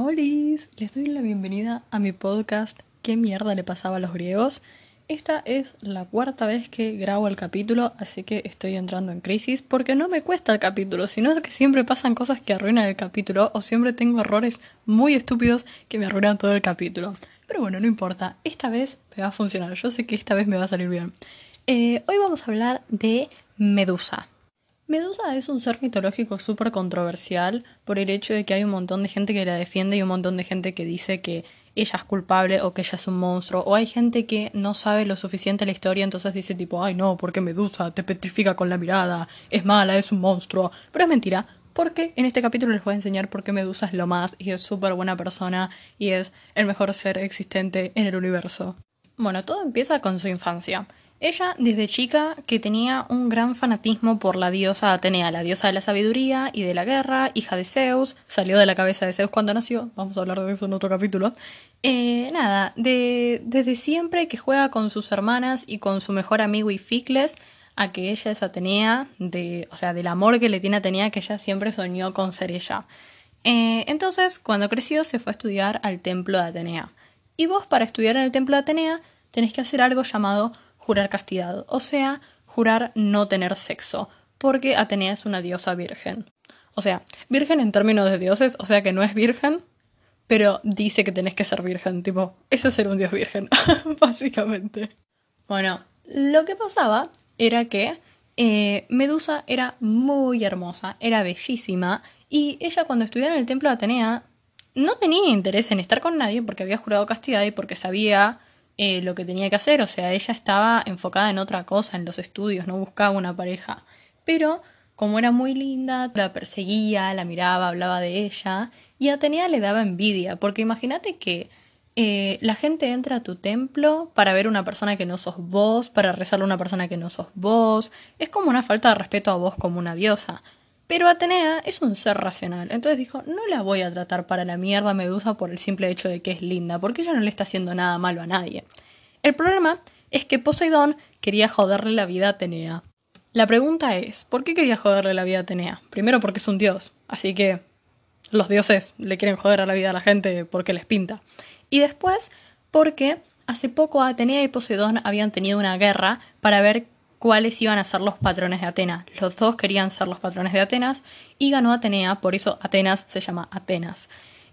Hola, les doy la bienvenida a mi podcast ¿Qué mierda le pasaba a los griegos? Esta es la cuarta vez que grabo el capítulo, así que estoy entrando en crisis porque no me cuesta el capítulo, sino que siempre pasan cosas que arruinan el capítulo o siempre tengo errores muy estúpidos que me arruinan todo el capítulo. Pero bueno, no importa, esta vez me va a funcionar, yo sé que esta vez me va a salir bien. Eh, hoy vamos a hablar de Medusa. Medusa es un ser mitológico súper controversial por el hecho de que hay un montón de gente que la defiende y un montón de gente que dice que ella es culpable o que ella es un monstruo. O hay gente que no sabe lo suficiente la historia, entonces dice tipo, ay no, porque Medusa te petrifica con la mirada, es mala, es un monstruo. Pero es mentira, porque en este capítulo les voy a enseñar por qué Medusa es lo más y es súper buena persona y es el mejor ser existente en el universo. Bueno, todo empieza con su infancia. Ella, desde chica, que tenía un gran fanatismo por la diosa Atenea, la diosa de la sabiduría y de la guerra, hija de Zeus, salió de la cabeza de Zeus cuando nació, vamos a hablar de eso en otro capítulo. Eh, nada, de, desde siempre que juega con sus hermanas y con su mejor amigo Ificles, a que ella es Atenea, de, o sea, del amor que le tiene Atenea, que ella siempre soñó con ser ella. Eh, entonces, cuando creció, se fue a estudiar al templo de Atenea. Y vos, para estudiar en el templo de Atenea, tenés que hacer algo llamado jurar castidad, o sea, jurar no tener sexo, porque Atenea es una diosa virgen. O sea, virgen en términos de dioses, o sea que no es virgen, pero dice que tenés que ser virgen, tipo, eso es ser un dios virgen, básicamente. Bueno, lo que pasaba era que eh, Medusa era muy hermosa, era bellísima, y ella cuando estudiaba en el templo de Atenea no tenía interés en estar con nadie porque había jurado castidad y porque sabía eh, lo que tenía que hacer, o sea, ella estaba enfocada en otra cosa, en los estudios, no buscaba una pareja. Pero como era muy linda, la perseguía, la miraba, hablaba de ella, y Atenea le daba envidia, porque imagínate que eh, la gente entra a tu templo para ver una persona que no sos vos, para rezarle a una persona que no sos vos, es como una falta de respeto a vos como una diosa. Pero Atenea es un ser racional, entonces dijo, no la voy a tratar para la mierda Medusa por el simple hecho de que es linda, porque ella no le está haciendo nada malo a nadie. El problema es que Poseidón quería joderle la vida a Atenea. La pregunta es, ¿por qué quería joderle la vida a Atenea? Primero porque es un dios, así que los dioses le quieren joder a la vida a la gente porque les pinta. Y después porque hace poco Atenea y Poseidón habían tenido una guerra para ver cuáles iban a ser los patrones de Atenas. Los dos querían ser los patrones de Atenas y ganó Atenea, por eso Atenas se llama Atenas.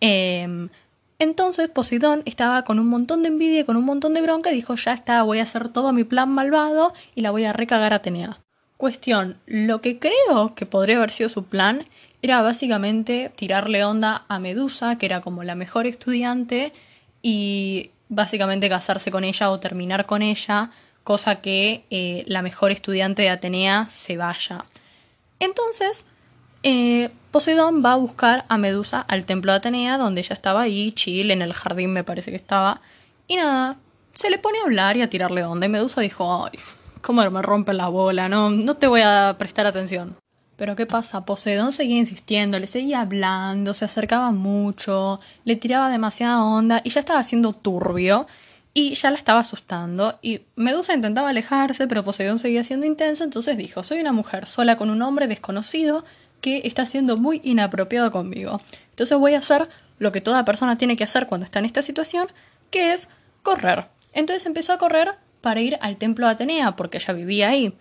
Em, entonces Poseidón estaba con un montón de envidia y con un montón de bronca y dijo, ya está, voy a hacer todo mi plan malvado y la voy a recagar a Atenea. Cuestión, lo que creo que podría haber sido su plan era básicamente tirarle onda a Medusa, que era como la mejor estudiante, y básicamente casarse con ella o terminar con ella cosa que eh, la mejor estudiante de Atenea se vaya. Entonces, eh, Poseidón va a buscar a Medusa al templo de Atenea, donde ella estaba ahí, chill, en el jardín me parece que estaba. Y nada, se le pone a hablar y a tirarle onda. Y Medusa dijo, ay, cómo me rompe la bola, no, no te voy a prestar atención. Pero ¿qué pasa? Poseidón seguía insistiendo, le seguía hablando, se acercaba mucho, le tiraba demasiada onda y ya estaba siendo turbio y ya la estaba asustando y Medusa intentaba alejarse, pero Poseidón seguía siendo intenso, entonces dijo, soy una mujer sola con un hombre desconocido que está siendo muy inapropiado conmigo. Entonces voy a hacer lo que toda persona tiene que hacer cuando está en esta situación, que es correr. Entonces empezó a correr para ir al templo de Atenea, porque ella vivía ahí.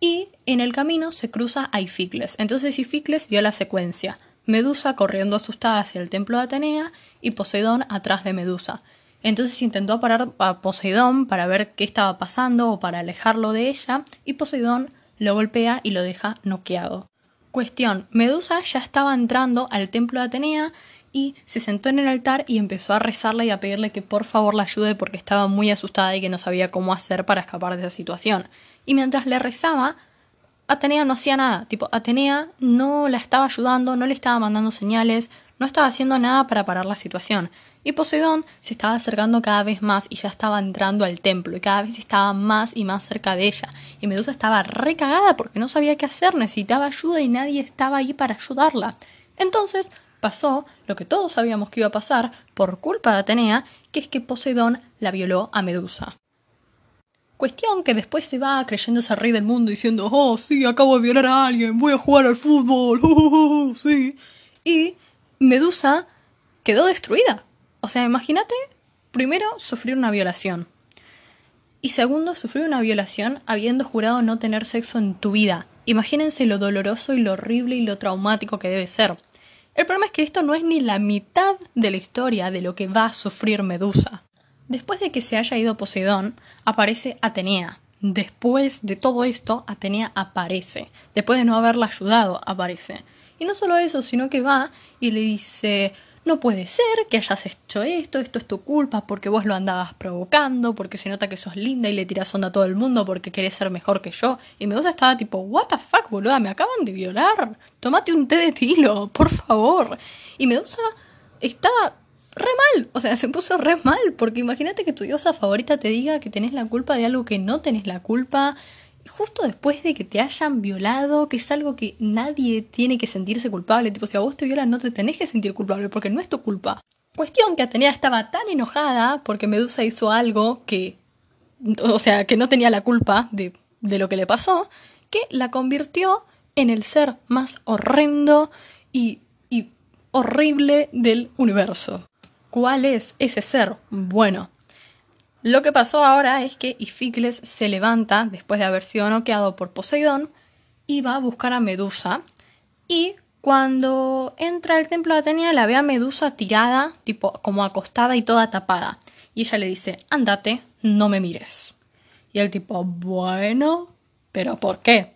Y en el camino se cruza a Ificles. Entonces Ificles vio la secuencia. Medusa corriendo asustada hacia el templo de Atenea y Poseidón atrás de Medusa. Entonces intentó parar a Poseidón para ver qué estaba pasando o para alejarlo de ella y Poseidón lo golpea y lo deja noqueado. Cuestión, Medusa ya estaba entrando al templo de Atenea y se sentó en el altar y empezó a rezarle y a pedirle que por favor la ayude porque estaba muy asustada y que no sabía cómo hacer para escapar de esa situación. Y mientras le rezaba, Atenea no hacía nada. Tipo, Atenea no la estaba ayudando, no le estaba mandando señales, no estaba haciendo nada para parar la situación. Y Poseidón se estaba acercando cada vez más y ya estaba entrando al templo y cada vez estaba más y más cerca de ella. Y Medusa estaba recagada porque no sabía qué hacer, necesitaba ayuda y nadie estaba ahí para ayudarla. Entonces pasó lo que todos sabíamos que iba a pasar por culpa de Atenea, que es que Poseidón la violó a Medusa. Cuestión que después se va creyéndose rey del mundo diciendo, oh sí, acabo de violar a alguien, voy a jugar al fútbol, oh, sí. Y Medusa quedó destruida. O sea, imagínate, primero, sufrir una violación. Y segundo, sufrir una violación habiendo jurado no tener sexo en tu vida. Imagínense lo doloroso y lo horrible y lo traumático que debe ser. El problema es que esto no es ni la mitad de la historia de lo que va a sufrir Medusa. Después de que se haya ido Poseidón, aparece Atenea. Después de todo esto, Atenea aparece. Después de no haberla ayudado, aparece. Y no solo eso, sino que va y le dice, no puede ser que hayas hecho esto, esto es tu culpa porque vos lo andabas provocando, porque se nota que sos linda y le tiras onda a todo el mundo porque querés ser mejor que yo. Y Medusa estaba tipo, what the fuck, boluda, me acaban de violar. Tómate un té de tilo, por favor. Y Medusa estaba re mal, o sea, se puso re mal, porque imagínate que tu diosa favorita te diga que tenés la culpa de algo que no tenés la culpa, justo después de que te hayan violado, que es algo que nadie tiene que sentirse culpable, tipo, si a vos te violan no te tenés que sentir culpable, porque no es tu culpa. Cuestión que Atenea estaba tan enojada porque Medusa hizo algo que, o sea, que no tenía la culpa de, de lo que le pasó, que la convirtió en el ser más horrendo y, y horrible del universo. ¿Cuál es ese ser? Bueno, lo que pasó ahora es que Ificles se levanta después de haber sido noqueado por Poseidón y va a buscar a Medusa. Y cuando entra al templo de Atenea la ve a Medusa tirada, tipo como acostada y toda tapada. Y ella le dice, andate, no me mires. Y el tipo, bueno, pero ¿por qué?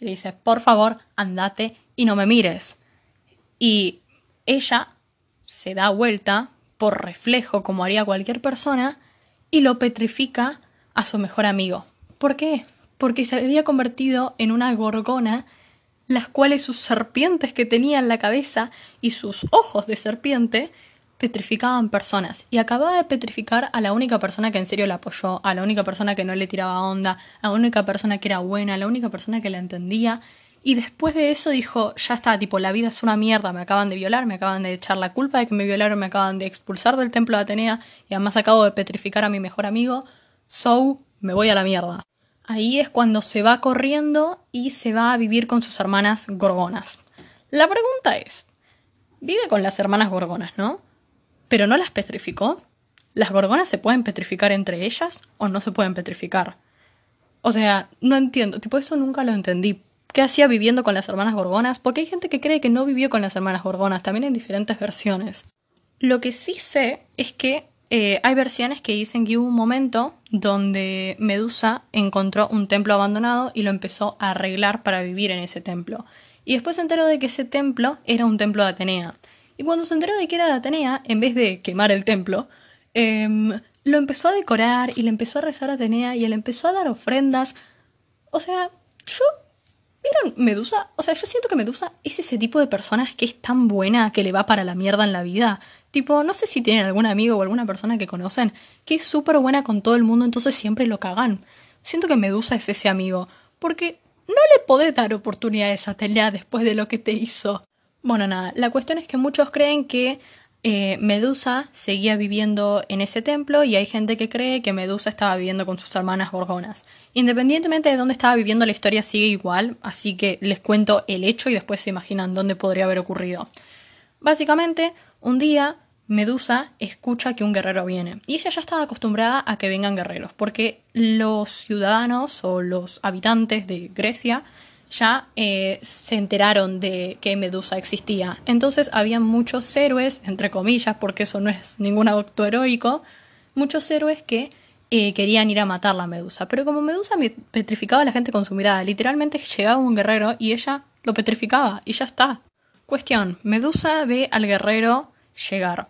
Le dice, por favor, andate y no me mires. Y ella se da vuelta por reflejo como haría cualquier persona, y lo petrifica a su mejor amigo. ¿Por qué? Porque se había convertido en una gorgona, las cuales sus serpientes que tenía en la cabeza y sus ojos de serpiente petrificaban personas. Y acababa de petrificar a la única persona que en serio la apoyó, a la única persona que no le tiraba onda, a la única persona que era buena, a la única persona que la entendía y después de eso dijo, ya está, tipo, la vida es una mierda, me acaban de violar, me acaban de echar la culpa de que me violaron, me acaban de expulsar del templo de Atenea y además acabo de petrificar a mi mejor amigo, so me voy a la mierda. Ahí es cuando se va corriendo y se va a vivir con sus hermanas gorgonas. La pregunta es, vive con las hermanas gorgonas, ¿no? ¿Pero no las petrificó? ¿Las gorgonas se pueden petrificar entre ellas o no se pueden petrificar? O sea, no entiendo, tipo eso nunca lo entendí qué hacía viviendo con las hermanas Gorgonas, porque hay gente que cree que no vivió con las hermanas Gorgonas, también en diferentes versiones. Lo que sí sé es que eh, hay versiones que dicen que hubo un momento donde Medusa encontró un templo abandonado y lo empezó a arreglar para vivir en ese templo. Y después se enteró de que ese templo era un templo de Atenea. Y cuando se enteró de que era de Atenea, en vez de quemar el templo, em, lo empezó a decorar y le empezó a rezar a Atenea y le empezó a dar ofrendas. O sea, ¿Vieron Medusa? O sea, yo siento que Medusa es ese tipo de personas que es tan buena que le va para la mierda en la vida. Tipo, no sé si tienen algún amigo o alguna persona que conocen que es súper buena con todo el mundo, entonces siempre lo cagan. Siento que Medusa es ese amigo, porque no le podés dar oportunidades a Telea después de lo que te hizo. Bueno, nada, la cuestión es que muchos creen que eh, Medusa seguía viviendo en ese templo y hay gente que cree que Medusa estaba viviendo con sus hermanas gorgonas. Independientemente de dónde estaba viviendo, la historia sigue igual, así que les cuento el hecho y después se imaginan dónde podría haber ocurrido. Básicamente, un día Medusa escucha que un guerrero viene y ella ya estaba acostumbrada a que vengan guerreros, porque los ciudadanos o los habitantes de Grecia ya eh, se enteraron de que Medusa existía. Entonces había muchos héroes, entre comillas, porque eso no es ningún acto heroico, muchos héroes que eh, querían ir a matar la Medusa. Pero como Medusa petrificaba a la gente con su mirada, literalmente llegaba un guerrero y ella lo petrificaba y ya está. Cuestión, Medusa ve al guerrero llegar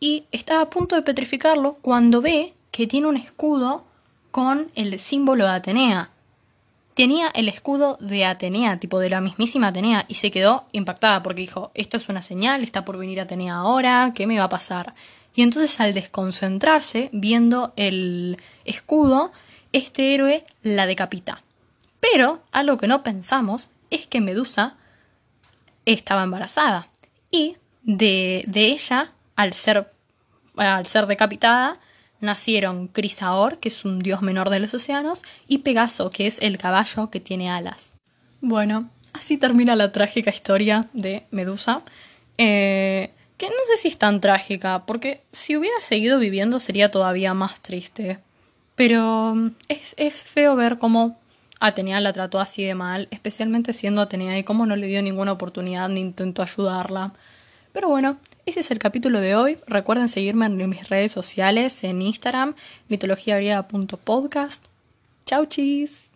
y está a punto de petrificarlo cuando ve que tiene un escudo con el símbolo de Atenea tenía el escudo de Atenea, tipo de la mismísima Atenea, y se quedó impactada porque dijo, esto es una señal, está por venir Atenea ahora, ¿qué me va a pasar? Y entonces al desconcentrarse, viendo el escudo, este héroe la decapita. Pero algo que no pensamos es que Medusa estaba embarazada. Y de, de ella, al ser, al ser decapitada, nacieron Crisaor, que es un dios menor de los océanos, y Pegaso, que es el caballo que tiene alas. Bueno, así termina la trágica historia de Medusa. Eh, que no sé si es tan trágica, porque si hubiera seguido viviendo sería todavía más triste. Pero mm, es, es feo ver cómo Atenea la trató así de mal, especialmente siendo Atenea y cómo no le dio ninguna oportunidad ni intentó ayudarla. Pero bueno, ese es el capítulo de hoy. Recuerden seguirme en mis redes sociales, en Instagram, mitologiagriega.podcast. Chau chis.